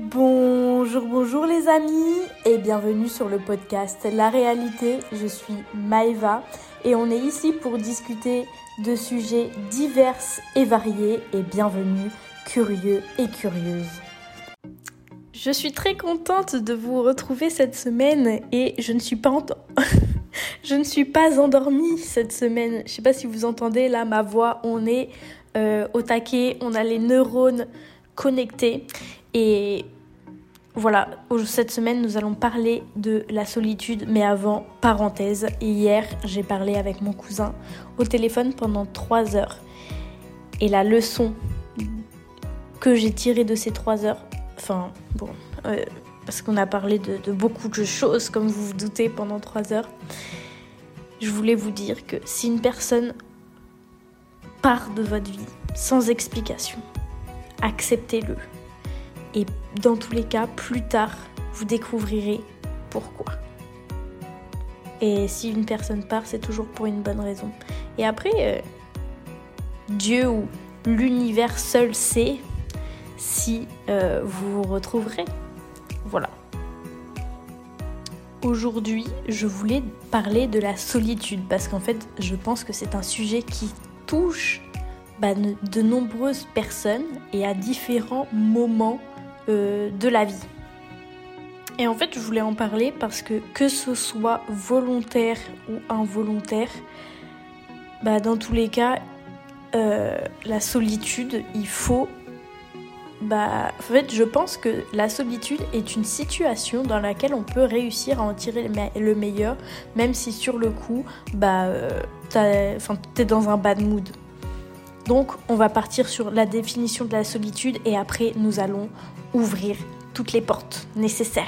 Bonjour, bonjour les amis et bienvenue sur le podcast La réalité. Je suis Maeva et on est ici pour discuter de sujets divers et variés et bienvenue curieux et curieuses. Je suis très contente de vous retrouver cette semaine et je ne suis pas endormie cette semaine. Je sais pas si vous entendez là ma voix, on est euh, au taquet, on a les neurones connectés et voilà, cette semaine, nous allons parler de la solitude, mais avant, parenthèse, hier, j'ai parlé avec mon cousin au téléphone pendant 3 heures. Et la leçon que j'ai tirée de ces 3 heures, enfin, bon, euh, parce qu'on a parlé de, de, beaucoup de choses, comme vous vous doutez, pendant 3 heures, je voulais vous dire que si une personne part de votre vie sans explication, acceptez-le et dans tous les cas, plus tard, vous découvrirez pourquoi. Et si une personne part, c'est toujours pour une bonne raison. Et après, euh, Dieu ou l'univers seul sait si euh, vous vous retrouverez. Voilà. Aujourd'hui, je voulais parler de la solitude parce qu'en fait, je pense que c'est un sujet qui touche bah, de nombreuses personnes et à différents moments euh, de la vie. Et en fait, je voulais en parler parce que que ce soit volontaire ou involontaire, bah, dans tous les cas, euh, la solitude, il faut... Bah, en fait, je pense que la solitude est une situation dans laquelle on peut réussir à en tirer le meilleur, même si sur le coup, bah, euh, t'es dans un bad mood. Donc, on va partir sur la définition de la solitude et après, nous allons ouvrir toutes les portes nécessaires.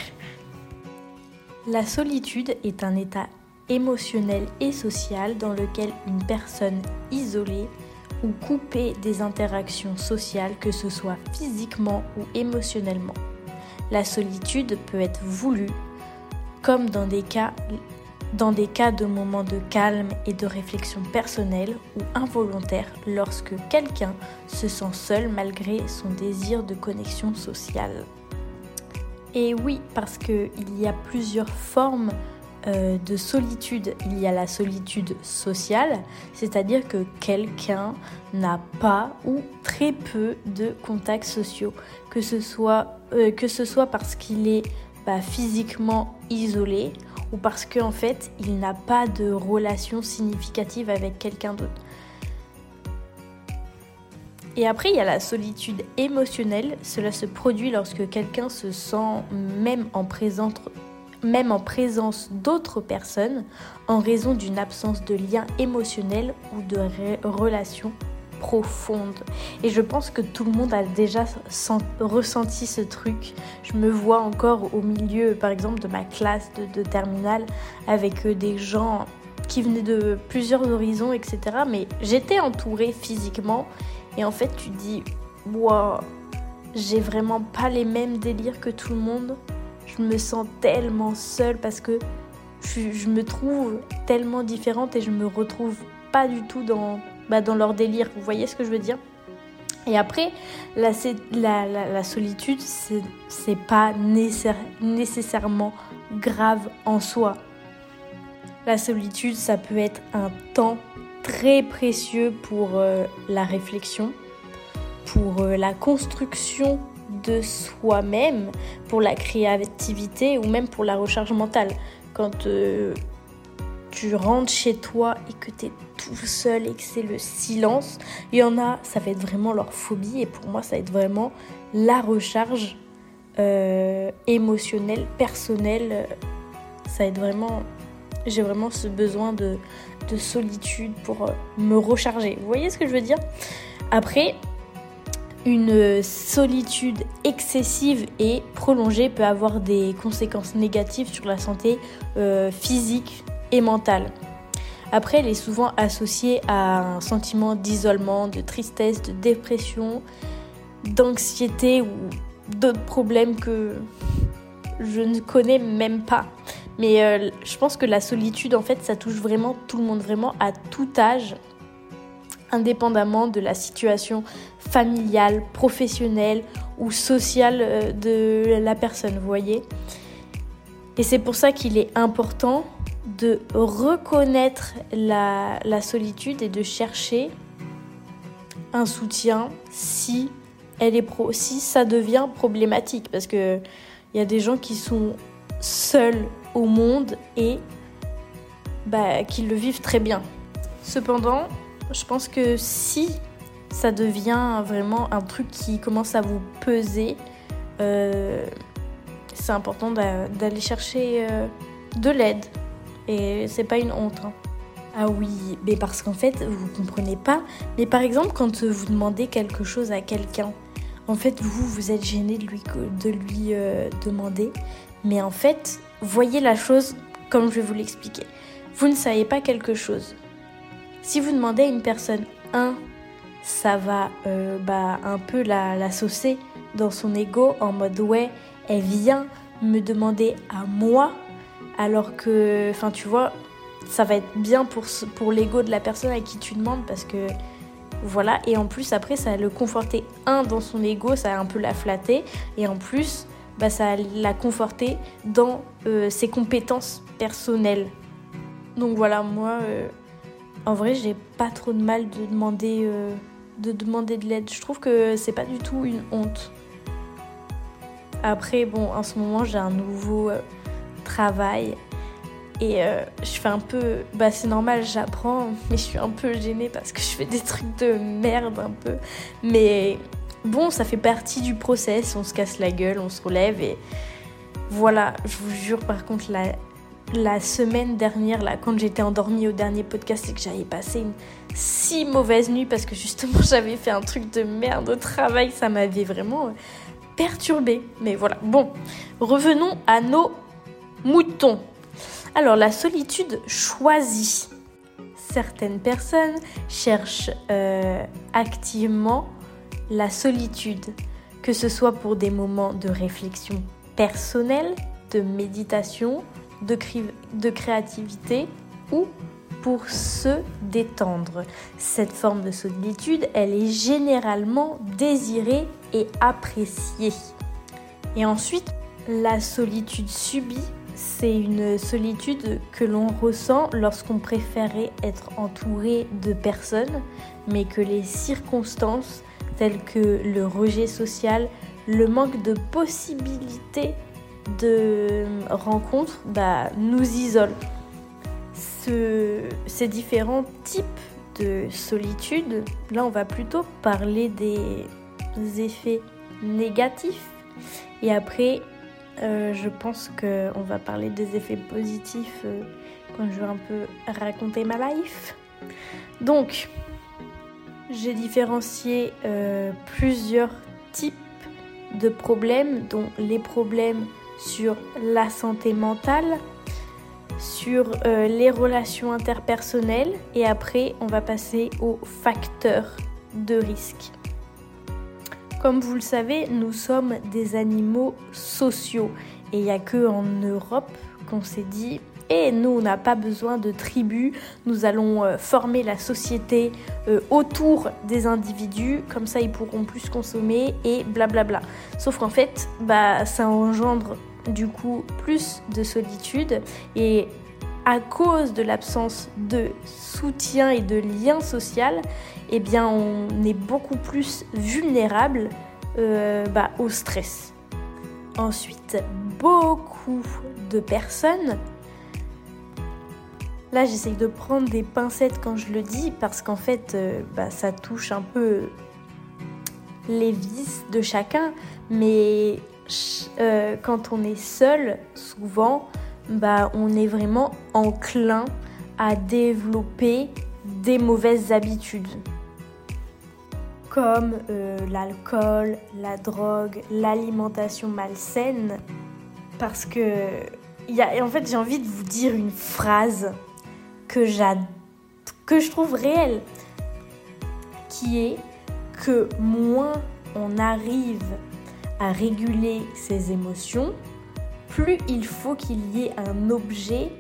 La solitude est un état émotionnel et social dans lequel une personne isolée ou coupée des interactions sociales, que ce soit physiquement ou émotionnellement. La solitude peut être voulue, comme dans des cas, dans des cas de moments de calme et de réflexion personnelle ou involontaire lorsque quelqu'un se sent seul malgré son désir de connexion sociale. Et oui, parce qu'il y a plusieurs formes euh, de solitude. Il y a la solitude sociale, c'est-à-dire que quelqu'un n'a pas ou très peu de contacts sociaux, que ce soit, euh, que ce soit parce qu'il est physiquement isolé ou parce qu'en fait il n'a pas de relation significative avec quelqu'un d'autre. Et après, il y a la solitude émotionnelle. Cela se produit lorsque quelqu'un se sent même en présence, même en présence d'autres personnes en raison d'une absence de lien émotionnel ou de relation profonde. Et je pense que tout le monde a déjà ressenti ce truc. Je me vois encore au milieu, par exemple, de ma classe de, terminale avec euh, des gens qui venaient de plusieurs horizons, etc. Mais j'étais entourée physiquement. Et en fait, tu dis, wow, j'ai vraiment pas les mêmes délires que tout le monde. Je me sens tellement seule parce que je, je me trouve tellement différente et je me retrouve pas du tout dans bah, dans leur délire. Vous voyez ce que je veux dire? Et après, la, la, la, solitude, c'est pas nécessairement grave en soi. La solitude, ça peut être un temps très précieux pour euh, la réflexion, pour euh, la construction de soi-même, pour la créativité ou même pour la recharge mentale. Quand euh, tu rentres chez toi et que tu es tout seul et que c'est le silence, il y en a, ça va être vraiment leur phobie et pour moi, ça va être vraiment la recharge euh, émotionnelle, personnelle. Ça va être vraiment. J'ai vraiment ce besoin de, de solitude pour euh, me recharger. Vous voyez ce que je veux dire? Après, une solitude excessive et prolongée peut avoir des conséquences négatives sur la santé euh, physique, et mentale. Après, elle est souvent associée à un sentiment d'isolement, de tristesse, de dépression, d'anxiété ou d'autres problèmes que je ne connais même pas. Mais euh, je pense que la solitude, en fait, ça touche vraiment tout le monde, vraiment à tout âge, indépendamment de la situation familiale, professionnelle ou sociale de la personne, vous voyez. Et c'est pour ça qu'il est important de reconnaître la, solitude et de chercher un soutien si elle est pro, si ça devient problématique parce que il y a des gens qui sont seuls au monde et bah, qui le vivent très bien. Cependant, je pense que si ça devient vraiment un truc qui commence à vous peser, euh, c'est important d'aller chercher euh, de l'aide. Et c'est pas une honte. Hein. Ah oui, mais parce qu'en fait, vous comprenez pas. Mais par exemple, quand vous demandez quelque chose à quelqu'un, en fait, vous, vous êtes gêné de lui, de lui euh, demander. Mais en fait, voyez la chose comme je vais vous l'expliquer. Vous ne savez pas quelque chose. Si vous demandez à une personne, un, ça va euh, bah, un peu la, la saucer dans son ego en mode ouais, elle vient me demander à moi, alors que, enfin, tu vois, ça va être bien pour, l'ego de la personne à qui tu demandes parce que voilà. Et en plus, après, ça va le conforter, un, dans son ego, ça va un peu la flatter, et en plus, bah, ça va la conforter dans euh, ses compétences personnelles. Donc voilà, moi, euh, en vrai, j'ai pas trop de mal de demander, euh, de, demander de l'aide. Je trouve que c'est pas du tout une honte. Après, bon, en ce moment, j'ai un nouveau travail et euh, je fais un peu. Bah, c'est normal, j'apprends, mais je suis un peu gênée parce que je fais des trucs de merde un peu. Mais bon, ça fait partie du process. On se casse la gueule, on se relève et voilà. Je vous jure, par contre, la, la semaine dernière, là, quand j'étais endormie au dernier podcast et que j'avais passé une si mauvaise nuit parce que justement j'avais fait un truc de merde au travail, ça m'avait vraiment perturbé. Mais voilà, bon, revenons à nos moutons. Alors, la solitude choisie. Certaines personnes cherchent euh, activement la solitude, que ce soit pour des moments de réflexion personnelle, de méditation, de, de créativité ou pour se détendre. Cette forme de solitude, elle est généralement désirée et appréciée. Et ensuite, la solitude subie, c'est une solitude que l'on ressent lorsqu'on préférait être entouré de personnes, mais que les circonstances telles que le rejet social, le manque de possibilités de rencontres bah, nous isolent. Ces différents types de solitude, là on va plutôt parler des effets négatifs et après euh, je pense qu'on va parler des effets positifs euh, quand je vais un peu raconter ma life. Donc j'ai différencié euh, plusieurs types de problèmes, dont les problèmes sur la santé mentale, sur les relations interpersonnelles et après on va passer aux facteurs de risque. Comme vous le savez, nous sommes des animaux sociaux. Et il n'y a que en Europe qu'on s'est dit et eh, nous on n'a pas besoin de tribus, nous allons euh, former la société euh, autour des individus, comme ça ils pourront plus consommer et blablabla. Sauf qu'en fait, bah ça engendre du coup plus de solitude. Et à cause de l'absence de soutien et de lien social, eh bien on est beaucoup plus vulnérable euh, bah, au stress. Ensuite, beaucoup de personnes Là, j'essaye de prendre des pincettes quand je le dis parce qu'en fait, euh, bah, ça touche un peu les vices de chacun. Mais euh, quand on est seul, souvent, bah, on est vraiment enclin à développer des mauvaises habitudes comme euh, l'alcool, la drogue, l'alimentation malsaine. Parce que, y a, en fait, j'ai envie de vous dire une phrase que, que je trouve réelle, qui est que moins on arrive à réguler ses émotions, plus il faut qu'il y ait un objet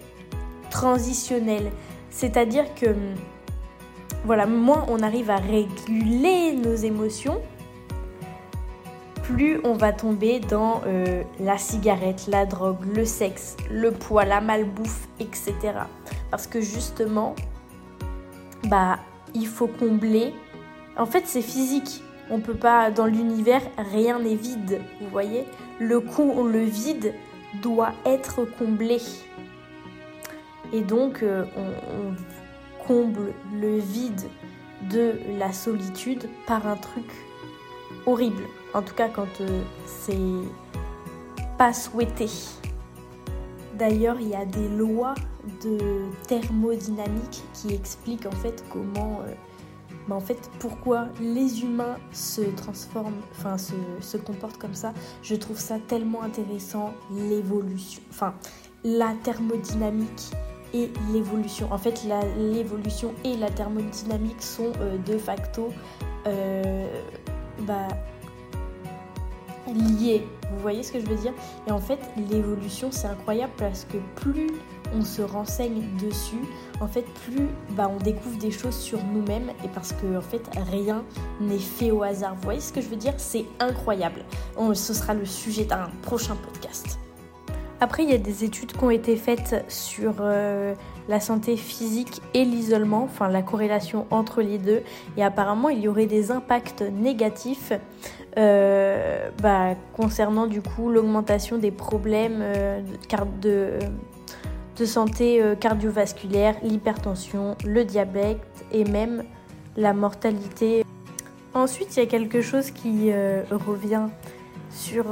transitionnel. C'est-à-dire que, voilà, moins on arrive à réguler nos émotions, plus on va tomber dans euh, la cigarette, la drogue, le sexe, le poids, la malbouffe, etc. Parce que justement, bah, il faut combler. En fait, c'est physique. On peut pas, dans l'univers, rien n'est vide. Vous voyez? Le coup, le vide doit être comblé. Et donc, euh, on, comble le vide de la solitude par un truc horrible. En tout cas, quand euh, c'est pas souhaité. D'ailleurs, il y a des lois de thermodynamique qui expliquent en fait comment, euh, en fait, pourquoi les humains se transforment, enfin se, se, comportent comme ça. Je trouve ça tellement intéressant, l'évolution, enfin la thermodynamique et l'évolution. En fait, l'évolution et la thermodynamique sont euh, de facto euh, bah, liées. Vous voyez ce que je veux dire? Et en fait, l'évolution, c'est incroyable parce que plus on se renseigne dessus, en fait, plus bah, on découvre des choses sur nous-mêmes et parce que en fait, rien n'est fait au hasard. Vous voyez ce que je veux dire? C'est incroyable. ce sera le sujet d'un prochain podcast. Après, il y a des études qui ont été faites sur euh, la santé physique et l'isolement, enfin la corrélation entre les deux. Et apparemment, il y aurait des impacts négatifs euh, bah, concernant du coup l'augmentation des problèmes euh, de, de, santé cardiovasculaire, l'hypertension, le diabète et même la mortalité. Ensuite, il y a quelque chose qui revient sur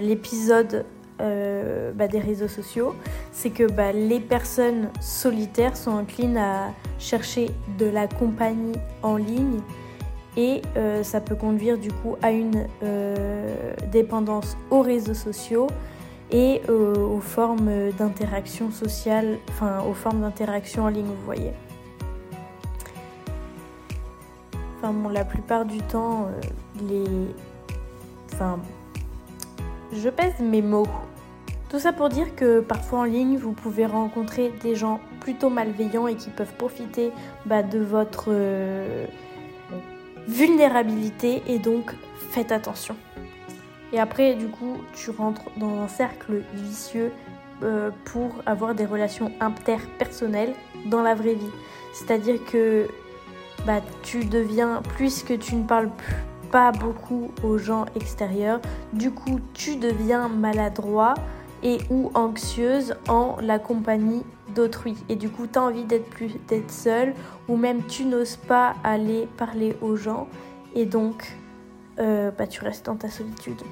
l'épisode euh, bah, des réseaux sociaux, c'est que bah, les personnes solitaires sont enclines à chercher de la compagnie en ligne et euh, ça peut conduire du coup à une euh, dépendance aux réseaux sociaux et aux formes d'interaction sociale, enfin aux formes d'interaction en ligne, vous voyez. Enfin bon, la plupart du temps, les... Enfin, je pèse mes mots. Tout ça pour dire que parfois en ligne, vous pouvez rencontrer des gens plutôt malveillants et qui peuvent profiter bah, de votre euh, vulnérabilité et donc faites attention. Et après, du coup, tu rentres dans un cercle vicieux euh, pour avoir des relations interpersonnelles dans la vraie vie. C'est-à-dire que bah, tu deviens, puisque tu ne parles pas beaucoup aux gens extérieurs. Du coup, tu deviens maladroit et ou anxieuse en la compagnie d'autrui. Et du coup, tu as envie d'être plus d'être seul ou même tu n'oses pas aller parler aux gens et donc euh, bah, tu restes dans ta solitude.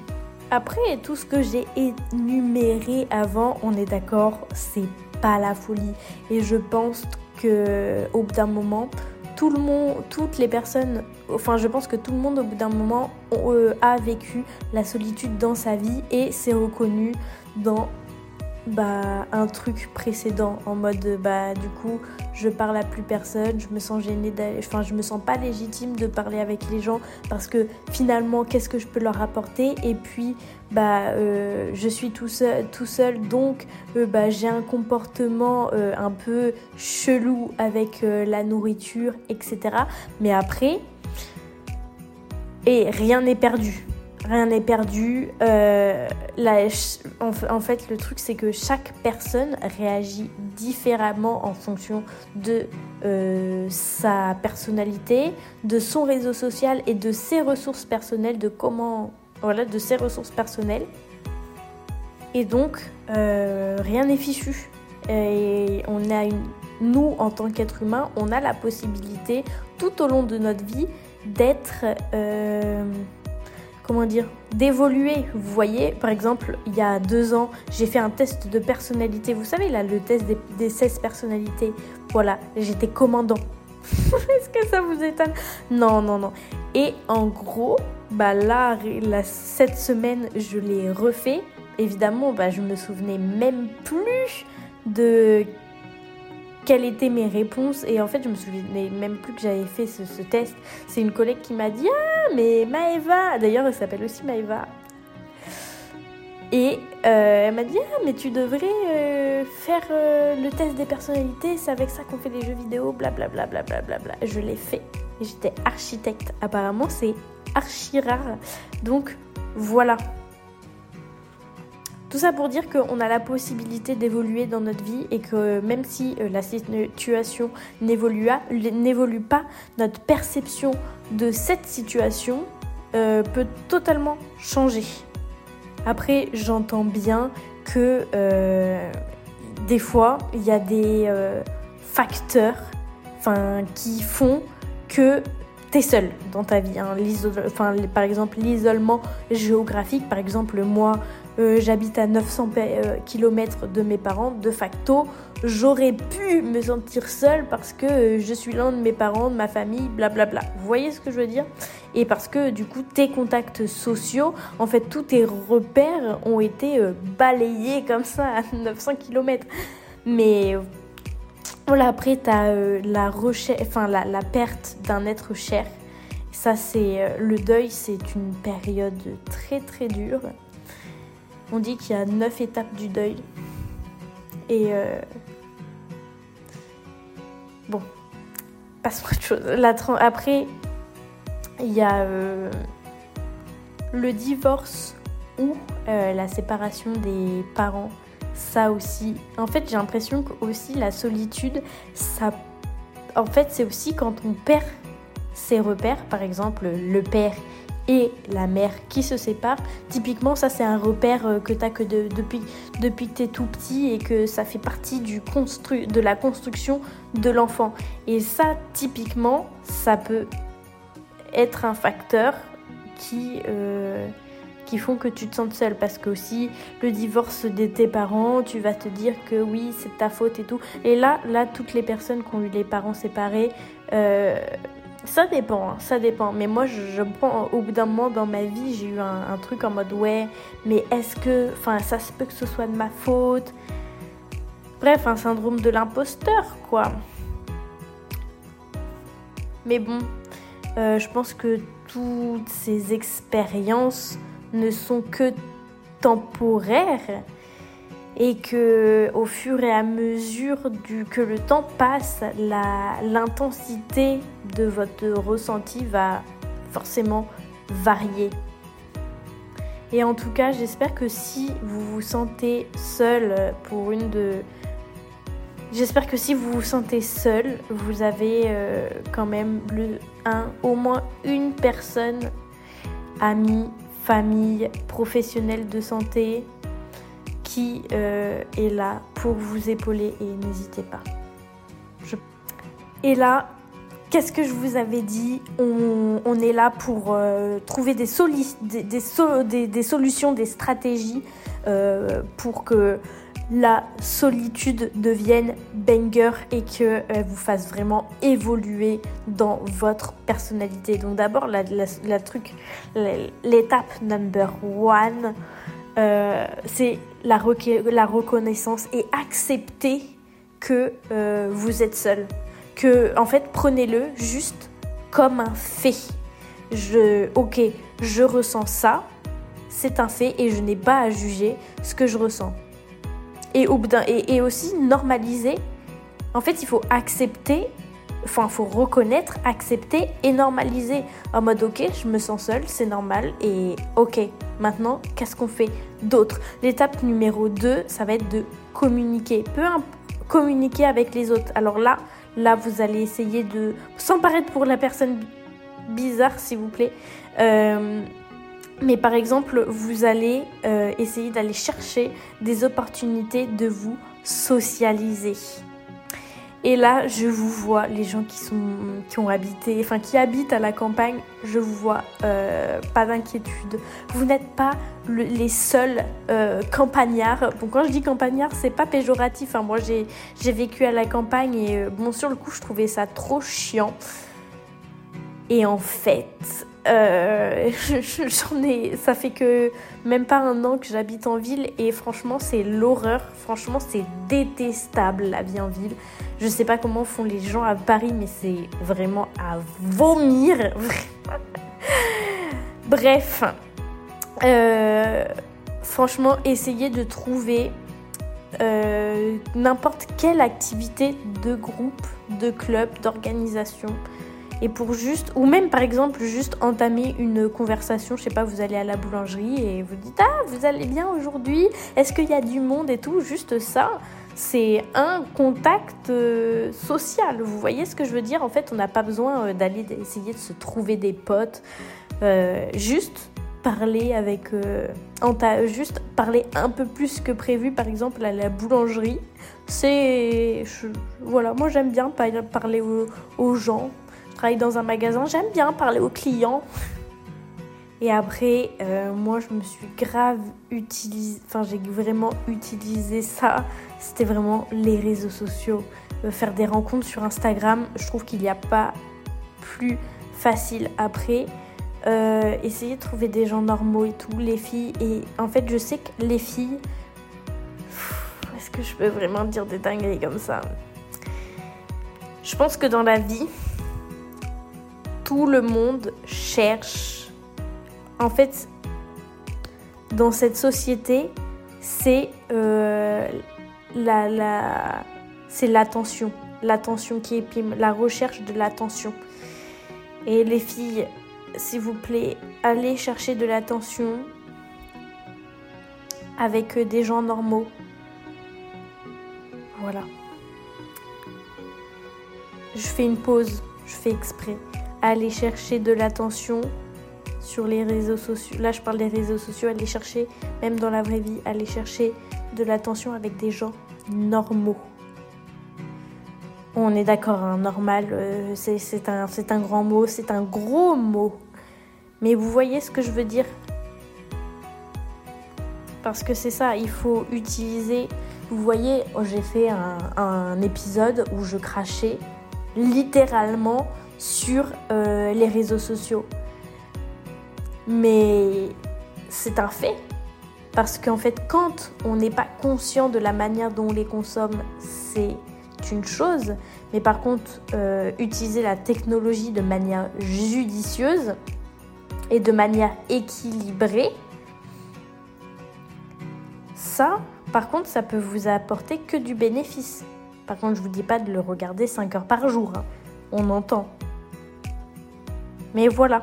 Après tout ce que j'ai énuméré avant, on est d'accord, c'est pas la folie. Et je pense que au bout d'un moment, tout le monde, toutes les personnes, enfin je pense que tout le monde au bout d'un moment euh, a vécu la solitude dans sa vie et s'est reconnu dans bah, un truc précédent en mode bah du coup je parle à plus personne, je me sens gênée, enfin je me sens pas légitime de parler avec les gens parce que finalement qu'est-ce que je peux leur apporter? Et puis bah euh, je suis tout seul, donc euh, bah, j'ai un comportement euh, un peu chelou avec la nourriture etc. Mais après et rien n'est perdu rien n'est perdu. Euh, en, fait, le truc, c'est que chaque personne réagit différemment en fonction de euh, sa personnalité, de son réseau social et de ses ressources personnelles, de comment, voilà, de ses ressources personnelles. Et donc, euh, rien n'est fichu. Et on a une, nous, en tant qu'être humain, on a la possibilité tout au long de notre vie d'être comment dire, d'évoluer. Vous voyez, par exemple, il y a deux ans, j'ai fait un test de personnalité. Vous savez, là, le test des, 16 personnalités. Voilà, j'étais commandant. Est-ce que ça vous étonne? Non, non, non. Et en gros, bah là, cette semaine, je l'ai refait. Évidemment, bah, je me souvenais même plus de quelles étaient mes réponses. Et en fait, je me souvenais même plus que j'avais fait ce, test. C'est une collègue qui m'a dit Ah, mais Maëva D'ailleurs, elle s'appelle aussi Maëva. Et euh, elle m'a dit Ah, mais tu devrais euh, faire euh, le test des personnalités, c'est avec ça qu'on fait les jeux vidéo, blablabla. Bla, bla, bla, bla, Je l'ai fait. J'étais architecte. Apparemment, c'est archi rare. Donc voilà. Tout ça pour dire qu'on a la possibilité d'évoluer dans notre vie et que même si euh, la situation n'évolue pas, notre perception de cette situation euh, peut totalement changer. Après, j'entends bien que euh, des fois, il y a des facteurs qui font que tu es seul dans ta vie. Hein. par exemple, l'isolement géographique, par exemple, moi, euh, j'habite à 900 euh, km de mes parents, de facto, j'aurais pu me sentir seule parce que euh, je suis l'un de mes parents, de ma famille, blablabla. Vous voyez ce que je veux dire? Et parce que du coup, tes contacts sociaux, en fait, tous tes repères ont été balayés comme ça à 900 km. Mais voilà, après, tu as la, enfin, la, la perte d'un être cher. Ça, c'est le deuil, c'est une période très très dure. On dit qu'il y a neuf étapes du deuil. Et euh, bon, passons à autre chose. Après, il y a euh, le divorce ou euh, la séparation des parents. Ça aussi. En fait, j'ai l'impression que aussi la solitude, ça. En fait, c'est aussi quand on perd ses repères. Par exemple, le père et la mère qui se séparent. Typiquement, ça c'est un repère euh, que tu as que depuis, depuis que tu es tout petit et que ça fait partie du constru de la construction de l'enfant. Et ça, typiquement, ça peut être un facteur qui, euh, qui font que tu te sens seule. Parce que aussi, le divorce de tes parents, tu vas te dire que oui, c'est ta faute et tout. Et là, là, toutes les personnes qui ont eu les parents séparés, euh, ça dépend, hein, ça dépend. Mais moi, je, prends au bout d'un moment dans ma vie, j'ai eu un, truc en mode ouais, mais est-ce que, enfin, ça se peut que ce soit de ma faute? Bref, un syndrome de l'imposteur, quoi. Mais bon, euh, je pense que toutes ces expériences ne sont que temporaires et que au fur et à mesure que le temps passe, l'intensité de votre ressenti va forcément varier. Et en tout cas, j'espère que si vous vous sentez seul pour une de... J'espère que si vous vous sentez seul, vous avez euh, quand même au moins une personne, amie, famille, professionnelle de santé, qui euh, est là pour vous épauler et n'hésitez pas. Et là, qu'est-ce que je vous avais dit? On, est là pour euh, trouver des, des, des, des, solutions, des stratégies euh, pour que la solitude devienne banger et que vous fasse vraiment évoluer dans votre personnalité. Donc d'abord, la, la truc, l'étape number one, euh, c'est la, reconnaissance et accepter que euh, vous êtes seul. Que, en fait, prenez-le juste comme un fait. Je, ok, je ressens ça, c'est un fait et je n'ai pas à juger ce que je ressens. Et aussi normaliser. En fait, il faut accepter enfin, faut reconnaître, accepter et normaliser. En mode, ok, je me sens seule, c'est normal. Et ok, maintenant, qu'est-ce qu'on fait d'autre? L'étape numéro 2, ça va être de communiquer. Peu communiquer avec les autres. Alors là, là, vous allez essayer de, sans paraître pour la personne bizarre, s'il vous plaît. Euh, mais par exemple, vous allez euh, essayer d'aller chercher des opportunités de vous socialiser. Et là, je vous vois, les gens qui, sont, qui ont habité, enfin qui habitent à la campagne, je vous vois, euh, pas d'inquiétude. Vous n'êtes pas les seuls euh, campagnards. Bon, quand je dis campagnard, c'est pas péjoratif. Hein. Moi, j'ai vécu à la campagne et euh, bon, sur le coup, je trouvais ça trop chiant. Et en fait, euh, ça fait que même pas un an que j'habite en ville et franchement c'est l'horreur. Franchement c'est détestable la vie en ville. Je sais pas comment font les gens à Paris mais c'est vraiment à vomir. Bref, euh, franchement essayez de trouver euh, n'importe quelle activité de groupe, de club, d'organisation et pour juste, ou même par exemple juste entamer une conversation, je sais pas, vous allez à la boulangerie et vous dites ah vous allez bien aujourd'hui, est-ce qu'il y a du monde et tout, juste ça, c'est un contact euh, social. Vous voyez ce que je veux dire? En fait, on n'a pas besoin euh, d'aller essayer de se trouver des potes, euh, juste parler avec, juste parler un peu plus que prévu, par exemple à la boulangerie. C'est, voilà, moi j'aime bien parler aux gens travaille dans un magasin, j'aime bien parler aux clients. Et après, euh, moi, je me suis grave utilisé, enfin, j'ai vraiment utilisé ça. C'était vraiment les réseaux sociaux. Euh, faire des rencontres sur Instagram, je trouve qu'il n'y a pas plus facile après. Euh, essayer de trouver des gens normaux et tout, les filles. Et en fait, je sais que les filles. Est-ce que je peux vraiment dire des dingueries comme ça? Je pense que dans la vie, tout le monde cherche. En fait, dans cette société, c'est euh, l'attention, l'attention qui éprime, la recherche de l'attention. Et les filles, s'il vous plaît, allez chercher de l'attention avec des gens normaux. Voilà. Je fais une pause, je fais exprès aller chercher de l'attention sur les réseaux sociaux. Là, je parle des réseaux sociaux, aller chercher, même dans la vraie vie, aller chercher de l'attention avec des gens normaux. On est d'accord, normal, euh, c'est un, un grand mot, c'est un gros mot. Mais vous voyez ce que je veux dire? Parce que c'est ça, il faut utiliser. Vous voyez, j'ai fait un épisode où je crachais littéralement sur euh, les réseaux sociaux. Mais c'est un fait. Parce qu'en fait, quand on n'est pas conscient de la manière dont on les consomme, c'est une chose. Mais par contre, euh, utiliser la technologie de manière judicieuse et de manière équilibrée, ça, par contre, ça peut vous apporter que du bénéfice. Par contre, je vous dis pas de le regarder 5 heures par jour. Hein. On entend. Mais voilà.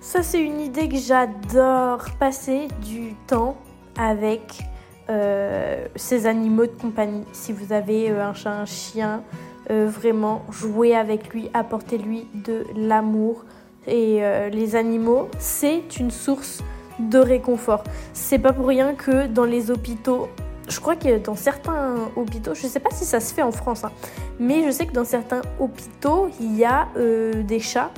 Ça, c'est une idée que j'adore. Passer du temps avec euh, ces animaux de compagnie. Si vous avez euh, un chat, un chien, euh, vraiment jouer avec lui, apporter-lui de l'amour. Et les animaux, c'est une source de réconfort. C'est pas pour rien que dans les hôpitaux, je crois que dans certains hôpitaux, je ne sais pas si ça se fait en France, hein, mais je sais que dans certains hôpitaux, il y a euh, des chats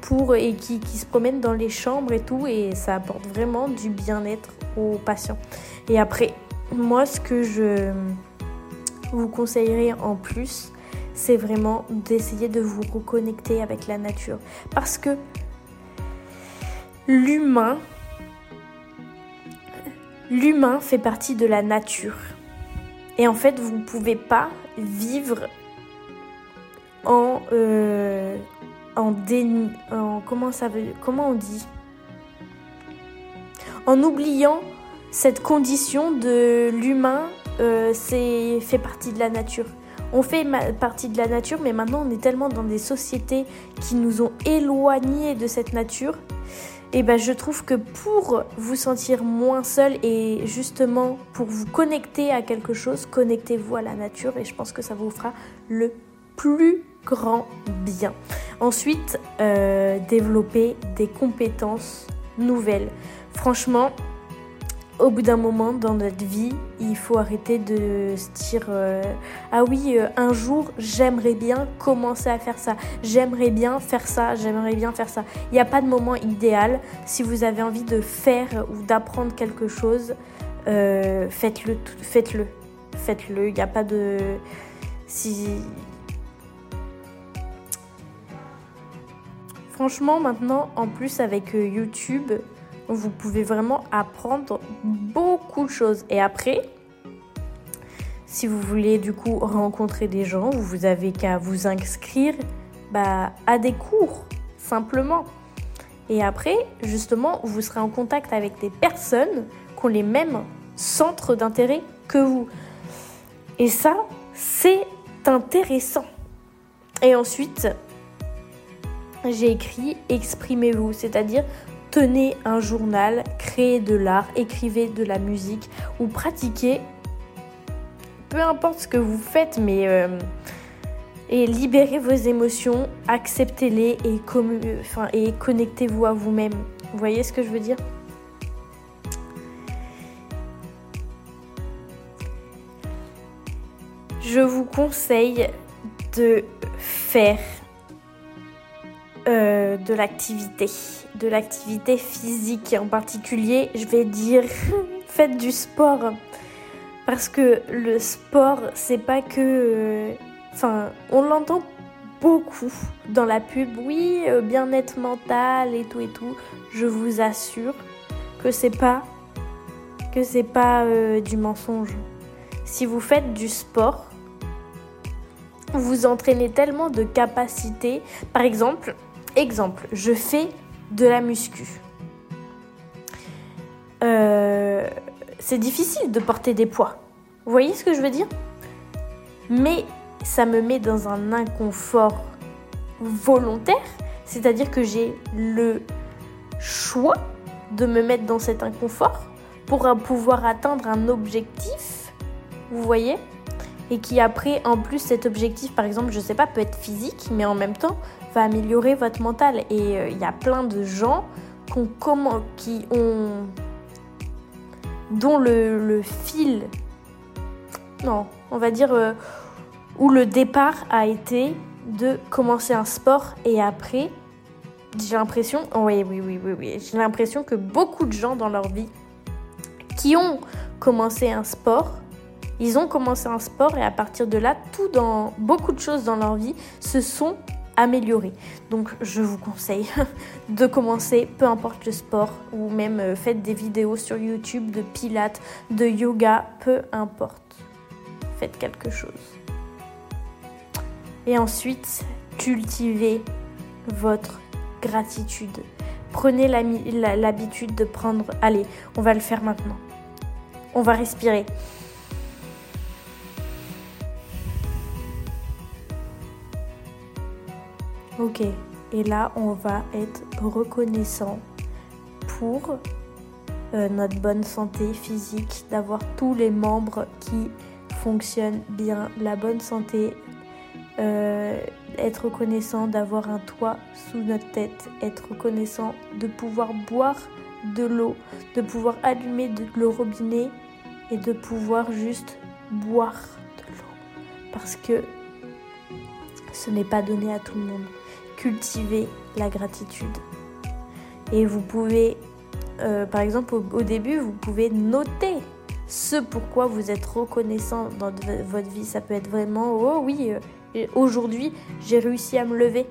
pour, et qui, se promènent dans les chambres et tout, et ça apporte vraiment du bien-être aux patients. Et après, moi, ce que je vous conseillerais en plus, c'est vraiment d'essayer de vous reconnecter avec la nature. Parce que l'humain, L'humain fait partie de la nature. Et en fait, vous ne pouvez pas vivre en, euh, en comment, ça veut, comment on dit? En oubliant cette condition de l'humain, euh, c'est fait partie de la nature. On fait partie de la nature, mais maintenant on est tellement dans des sociétés qui nous ont éloignés de cette nature et ben je trouve que pour vous sentir moins seul et justement pour vous connecter à quelque chose, connectez-vous à la nature et je pense que ça vous fera le plus grand bien. Ensuite, euh, développer des compétences nouvelles. Franchement, au bout d'un moment dans notre vie, il faut arrêter de se dire euh, ah oui, euh, un jour j'aimerais bien commencer à faire ça, j'aimerais bien faire ça, j'aimerais bien faire ça. Il n'y a pas de moment idéal. Si vous avez envie de faire ou d'apprendre quelque chose, euh, faites-le, faites-le, faites-le. Il n'y a pas de si Franchement, maintenant, en plus avec YouTube, vous pouvez vraiment apprendre beaucoup de choses. Et après, si vous voulez du coup rencontrer des gens, vous avez qu'à vous inscrire bah, à des cours, simplement. Et après, justement, vous serez en contact avec des personnes qui ont les mêmes centres d'intérêt que vous. Et ça, c'est intéressant. Et ensuite, j'ai écrit exprimez-vous, c'est-à-dire tenez un journal, créez de l'art, écrivez de la musique ou pratiquez, peu importe ce que vous faites, mais euh, et libérez vos émotions, acceptez-les et, connectez-vous à vous-même. Vous voyez ce que je veux dire? Je vous conseille de faire euh, de l'activité, de l'activité physique. En particulier, je vais dire faites du sport. Parce que le sport c'est pas que euh, enfin on l'entend beaucoup dans la pub. Oui euh, bien-être mental et tout et tout. Je vous assure que c'est pas que c'est pas du mensonge. Si vous faites du sport vous entraînez tellement de capacités. Par exemple Exemple, je fais de la muscu. Euh, c'est difficile de porter des poids. Vous voyez ce que je veux dire? Mais ça me met dans un inconfort volontaire, c'est-à-dire que j'ai le choix de me mettre dans cet inconfort pour pouvoir atteindre un objectif, vous voyez? Et qui après, en plus, cet objectif, par exemple, je sais pas, peut être physique, mais en même temps, va améliorer votre mental. Et euh, il y a plein de gens qui ont dont le, fil, non, on va dire euh, où le départ a été de commencer un sport et après, j'ai l'impression, oui, oui, oui, oui, oui, j'ai l'impression que beaucoup de gens dans leur vie qui ont commencé un sport, ils ont commencé un sport et à partir de là, tout dans beaucoup de choses dans leur vie se sont améliorer. Donc je vous conseille de commencer, peu importe le sport, ou même euh, faites des vidéos sur YouTube de pilates, de yoga, peu importe. Faites quelque chose. Et ensuite, cultivez votre gratitude. Prenez l'habitude de prendre... Allez, on va le faire maintenant. On va respirer. Ok, et là on va être reconnaissant pour euh, notre bonne santé physique, d'avoir tous les membres qui fonctionnent bien, la bonne santé, euh, être reconnaissant d'avoir un toit sous notre tête, être reconnaissant de pouvoir boire de l'eau, de pouvoir allumer de le robinet et de pouvoir juste boire de l'eau. Parce que ce n'est pas donné à tout le monde cultiver la gratitude. Et vous pouvez, euh, par exemple, au, début, vous pouvez noter ce pourquoi vous êtes reconnaissant dans votre vie. Ça peut être vraiment, oh oui, euh, aujourd'hui, j'ai réussi à me lever.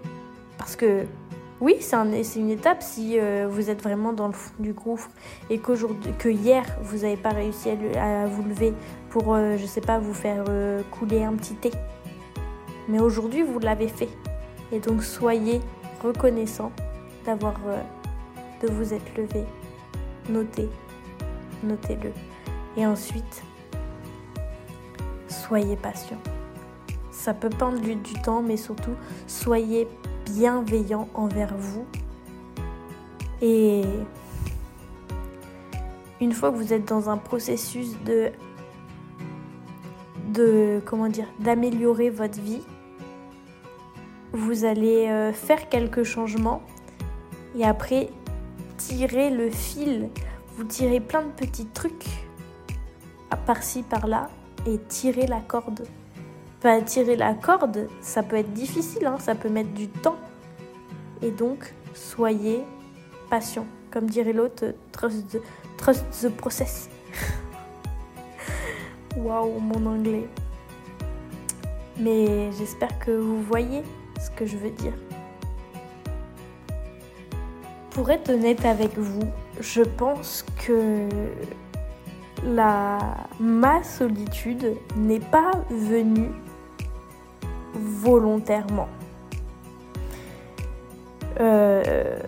Parce que oui, c'est un, une étape si euh, vous êtes vraiment dans le fond du gouffre et qu'aujourd'hui, que hier, vous n'avez pas réussi à, vous lever pour, je sais pas, vous faire couler un petit thé. Mais aujourd'hui, vous l'avez fait. Et donc soyez reconnaissant d'avoir euh, de vous être levé. Notez, notez-le. Et ensuite, soyez patient. Ça peut prendre du, temps, mais surtout, soyez bienveillant envers vous. Et une fois que vous êtes dans un processus de de comment dire d'améliorer votre vie, vous allez euh, faire quelques changements et après tirer le fil. Vous tirez plein de petits trucs par-ci, par-là et tirer la corde. Enfin, tirer la corde, ça peut être difficile, hein, ça peut mettre du temps. Et donc, soyez patient. Comme dirait l'autre, trust trust the process. Waouh, mon anglais. Mais j'espère que vous voyez ce que je veux dire. Pour être honnête avec vous, je pense que la ma solitude n'est pas venue volontairement. Euh,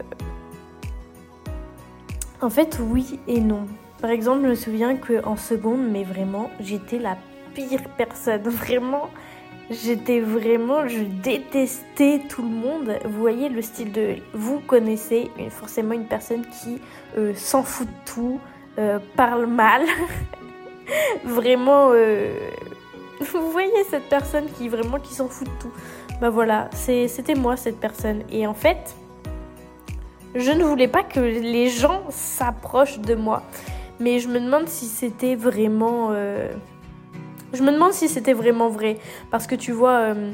en fait, oui et non. Par exemple, je me souviens qu'en seconde, mais vraiment, j'étais la pire personne. Vraiment, J'étais vraiment, je détestais tout le monde. Vous voyez le style de... Vous connaissez forcément une personne qui euh, s'en fout de tout, euh, parle mal. vraiment... Euh, vous voyez cette personne qui vraiment qui s'en fout de tout. Bah voilà, c'était moi cette personne. Et en fait, je ne voulais pas que les gens s'approchent de moi. Mais je me demande si c'était vraiment... Je me demande si c'était vraiment vrai. Parce que tu vois, euh,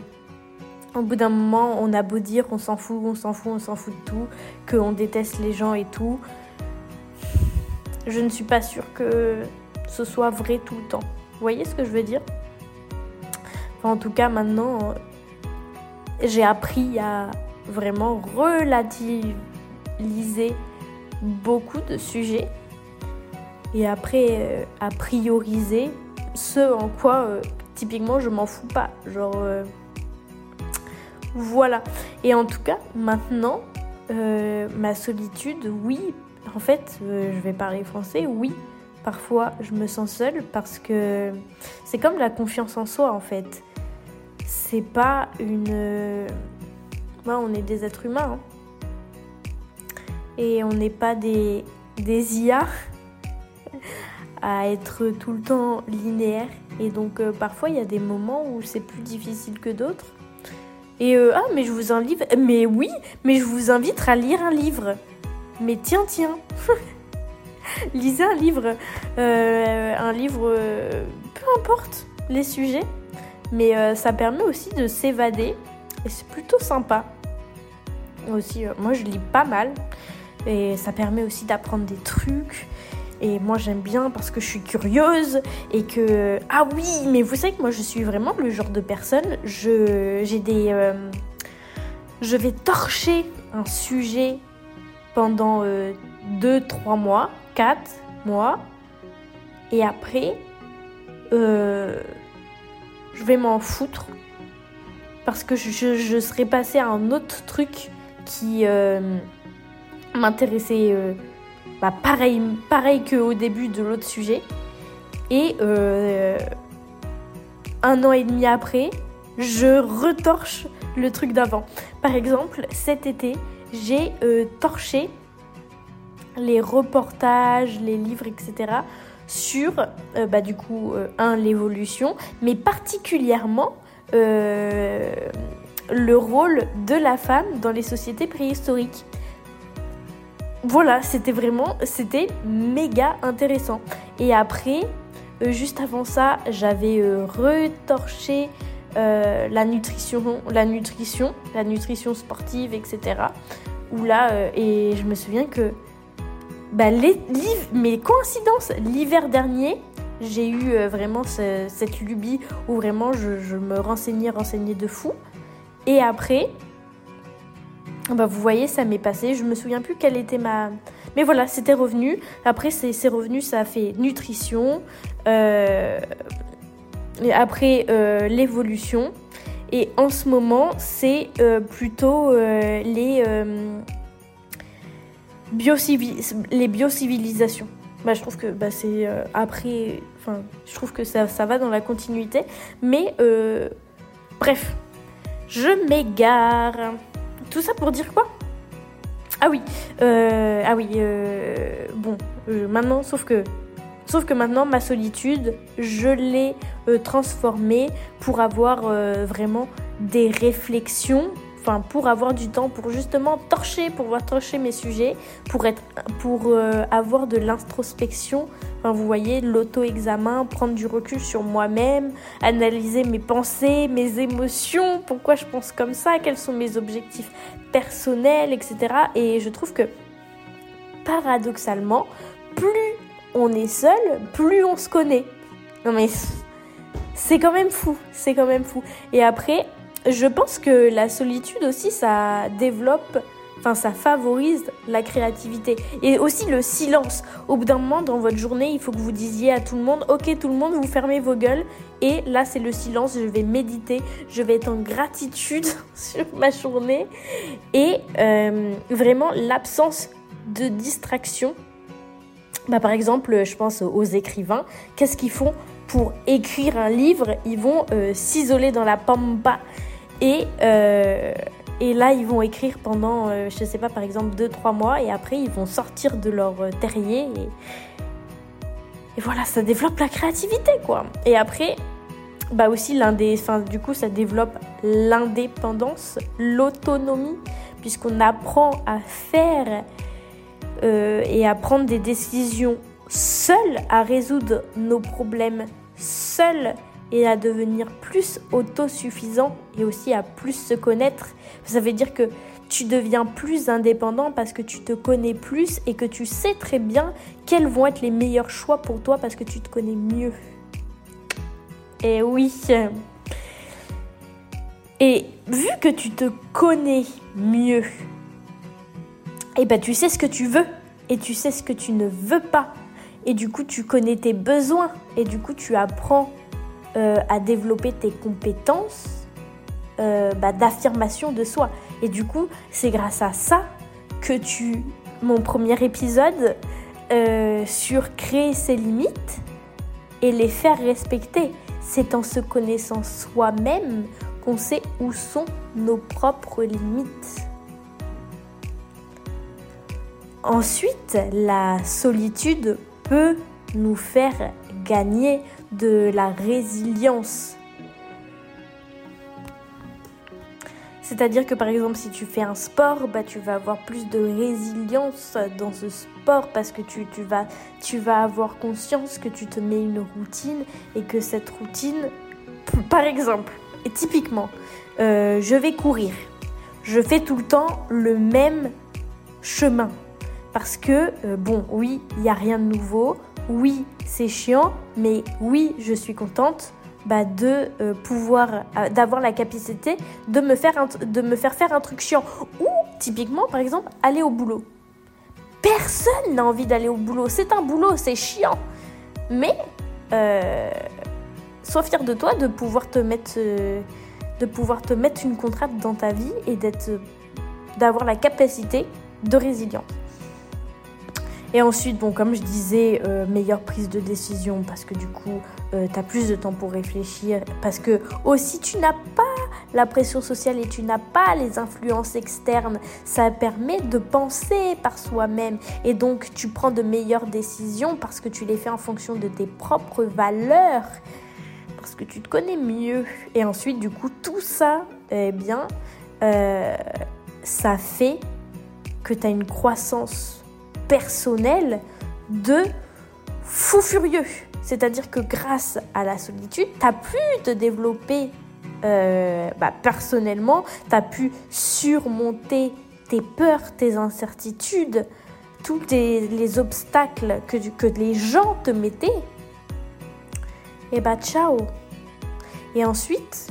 au bout d'un moment, on a beau dire qu'on s'en fout, on s'en fout, on s'en fout de tout, qu'on déteste les gens et tout. Je ne suis pas sûre que ce soit vrai tout le temps. Vous voyez ce que je veux dire? En tout cas, maintenant, j'ai appris à vraiment relativiser beaucoup de sujets et après euh, à prioriser ce en quoi euh, typiquement je m'en fous pas. Genre euh, voilà. Et en tout cas, maintenant, euh, ma solitude, oui, en fait, je vais parler français, oui. Parfois, je me sens seule parce que c'est comme la confiance en soi, en fait. C'est pas une. on est des êtres humains. Hein. Et on n'est pas des, des IA à être tout le temps linéaire. Et donc euh, parfois il y a des moments où c'est plus difficile que d'autres. Et euh, ah mais je vous invite, mais oui, mais je vous invite à lire un livre. Mais tiens tiens, lisez un livre, euh, un livre, peu importe les sujets, mais ça permet aussi de s'évader et c'est plutôt sympa. Aussi, moi je lis pas mal et ça permet aussi d'apprendre des trucs et moi j'aime bien parce que je suis curieuse et que... Ah oui, mais vous savez que moi je suis vraiment le genre de personne, je, des... Euh, je vais torcher un sujet pendant 2-3 euh, mois, 4 mois, et après, euh, je vais m'en foutre parce que je, je, serais passée à un autre truc qui m'intéressait bah, pareil, pareil qu'au début de l'autre sujet. Et euh, un an et demi après, je retorche le truc d'avant. Par exemple, cet été, j'ai euh, torché les reportages, les livres, etc. sur, euh, bah, du coup, un, l'évolution, mais particulièrement le rôle de la femme dans les sociétés préhistoriques voilà, c'était vraiment, c'était méga intéressant. Et après, euh, juste avant ça, j'avais euh, retorché euh, la nutrition, la nutrition, la nutrition sportive, etc. Où là, et je me souviens que, bah, les, mais coïncidence, l'hiver dernier, j'ai eu vraiment cette lubie où vraiment je, je me renseignais, renseignais de fou. Et après, bah, vous voyez, ça m'est passé. Je me souviens plus quelle était ma. Mais voilà, c'était revenu. Après, c'est revenu, ça a fait nutrition. Euh, après, euh, l'évolution. Et en ce moment, c'est euh, plutôt les, les biocivilisations. Bah, je trouve que bah, c'est après. Enfin, je trouve que ça, ça va dans la continuité. Mais bref, je m'égare. Tout ça pour dire quoi? Ah oui, euh, ah oui, euh, bon, euh, maintenant, sauf que, sauf que maintenant, ma solitude, je l'ai transformée pour avoir vraiment des réflexions pour avoir du temps pour justement torcher pour voir torcher mes sujets pour être pour avoir de l'introspection. Vous voyez l'auto-examen prendre du recul sur moi-même analyser mes pensées mes émotions pourquoi je pense comme ça quels sont mes objectifs personnels etc et je trouve que paradoxalement plus on est seul plus on se connaît. Non mais c'est quand même fou c'est quand même fou. Et après je pense que la solitude aussi, ça développe, enfin ça favorise la créativité. Et aussi le silence. Au bout d'un moment, dans votre journée, il faut que vous disiez à tout le monde, ok tout le monde, vous fermez vos gueules. Et là, c'est le silence, je vais méditer, je vais être en gratitude sur ma journée. Et euh, vraiment, l'absence de distraction. Bah, par exemple, je pense aux écrivains. Qu'est-ce qu'ils font? Pour écrire un livre, ils vont euh, s'isoler dans la pampa et, euh, et là ils vont écrire pendant, euh, je sais pas, par exemple 2-3 mois et après ils vont sortir de leur terrier et, voilà, ça développe la créativité quoi. Et après, bah aussi du coup ça développe l'indépendance, l'autonomie puisqu'on apprend à faire et à prendre des décisions seul, à résoudre nos problèmes seul et à devenir plus autosuffisant et aussi à plus se connaître. Ça veut dire que tu deviens plus indépendant parce que tu te connais plus et que tu sais très bien quels vont être les meilleurs choix pour toi parce que tu te connais mieux. Et oui. Et vu que tu te connais mieux, et eh ben tu sais ce que tu veux et tu sais ce que tu ne veux pas et du coup tu connais tes besoins et du coup tu apprends euh, à développer tes compétences euh, bah, d'affirmation de soi. Et du coup c'est grâce à ça que tu, mon premier épisode euh, sur créer ses limites et les faire respecter, c'est en se connaissant soi-même qu'on sait où sont nos propres limites. Ensuite, la solitude peut nous faire gagner de la résilience. C'est-à-dire que par exemple si tu fais un sport, bah, tu vas avoir plus de résilience dans ce sport parce que tu, tu, vas, tu vas avoir conscience que tu te mets une routine et que cette routine, par exemple, et typiquement, euh, je vais courir. Je fais tout le temps le même chemin. Parce que, euh, bon, oui, il n'y a rien de nouveau, oui, c'est chiant, mais oui, je suis contente bah, de euh, pouvoir, euh, d'avoir la capacité de me, faire faire faire un truc chiant. Ou, typiquement, par exemple, aller au boulot. Personne n'a envie d'aller au boulot. C'est un boulot, c'est chiant. Mais, sois fier de toi de pouvoir te mettre, une contrainte dans ta vie et d'avoir la capacité de résilience. Et ensuite, bon, comme je disais, euh, meilleure prise de décision parce que du coup, euh, tu as plus de temps pour réfléchir. Parce que aussi, tu n'as pas la pression sociale et tu n'as pas les influences externes. Ça permet de penser par soi-même. Et donc, tu prends de meilleures décisions parce que tu les fais en fonction de tes propres valeurs. Parce que tu te connais mieux. Et ensuite, du coup, tout ça, eh bien, euh, ça fait que tu as une croissance personnel de fou furieux. C'est-à-dire que grâce à la solitude, tu as pu te développer euh, bah, personnellement, tu as pu surmonter tes peurs, tes incertitudes, tous les obstacles que, les gens te mettaient. Et bah ciao Et ensuite,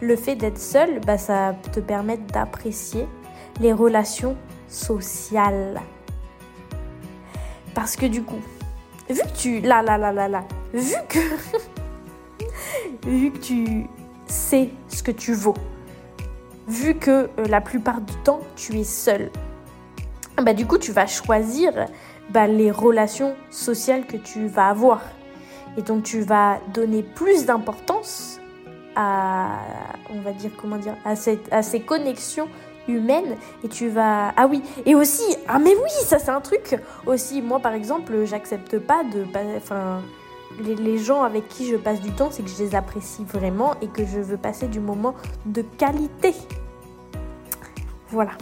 le fait d'être seul, bah, ça te permet d'apprécier les relations sociales. Parce que du coup, vu que tu... Là, là, là, là, là. Vu que... vu que tu sais ce que tu vaux. Vu que euh, la plupart du temps, tu es seul. Bah, du coup, tu vas choisir bah, les relations sociales que tu vas avoir. Et donc, tu vas donner plus d'importance à, on va dire, comment dire, à, ces connexions humaine et tu vas ah oui et aussi ah mais oui ça c'est un truc aussi. Moi par exemple j'accepte pas de enfin les, les, gens avec qui je passe du temps c'est que je les apprécie vraiment et que je veux passer du moment de qualité. Voilà.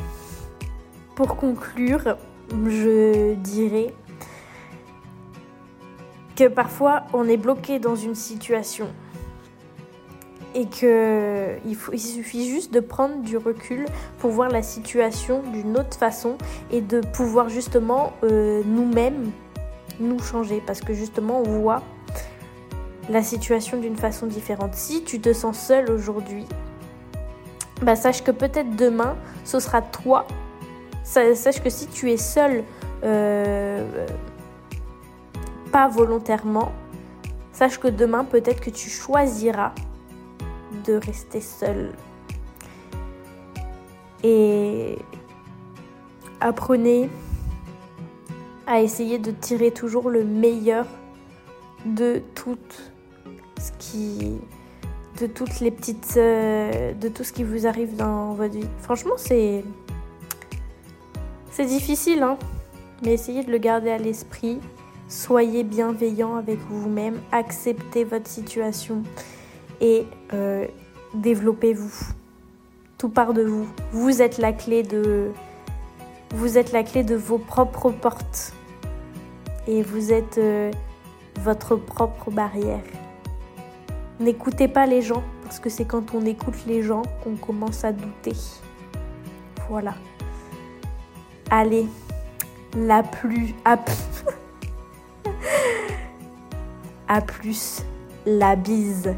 Pour conclure je dirais que parfois on est bloqué dans une situation et que il, faut, il suffit juste de prendre du recul pour voir la situation d'une autre façon et de pouvoir justement euh, nous-mêmes nous changer parce que justement on voit la situation d'une façon différente. Si tu te sens seul aujourd'hui, bah sache que peut-être demain ce sera toi. Sache que si tu es seul, euh, pas volontairement, sache que demain peut-être que tu choisiras de rester seul. Et apprenez à essayer de tirer toujours le meilleur de toutes ce qui, de toutes les petites, euh, de tout ce qui vous arrive dans votre vie. Franchement, c'est, c'est difficile, hein, mais essayez de le garder à l'esprit. Soyez bienveillant avec vous-même, acceptez votre situation et euh, développez-vous. Tout part de vous. Vous êtes la clé de, vous êtes la clé de vos propres portes et vous êtes euh, votre propre barrière. N'écoutez pas les gens parce que c'est quand on écoute les gens qu'on commence à douter. Voilà. Allez, la plus à, à plus la bise.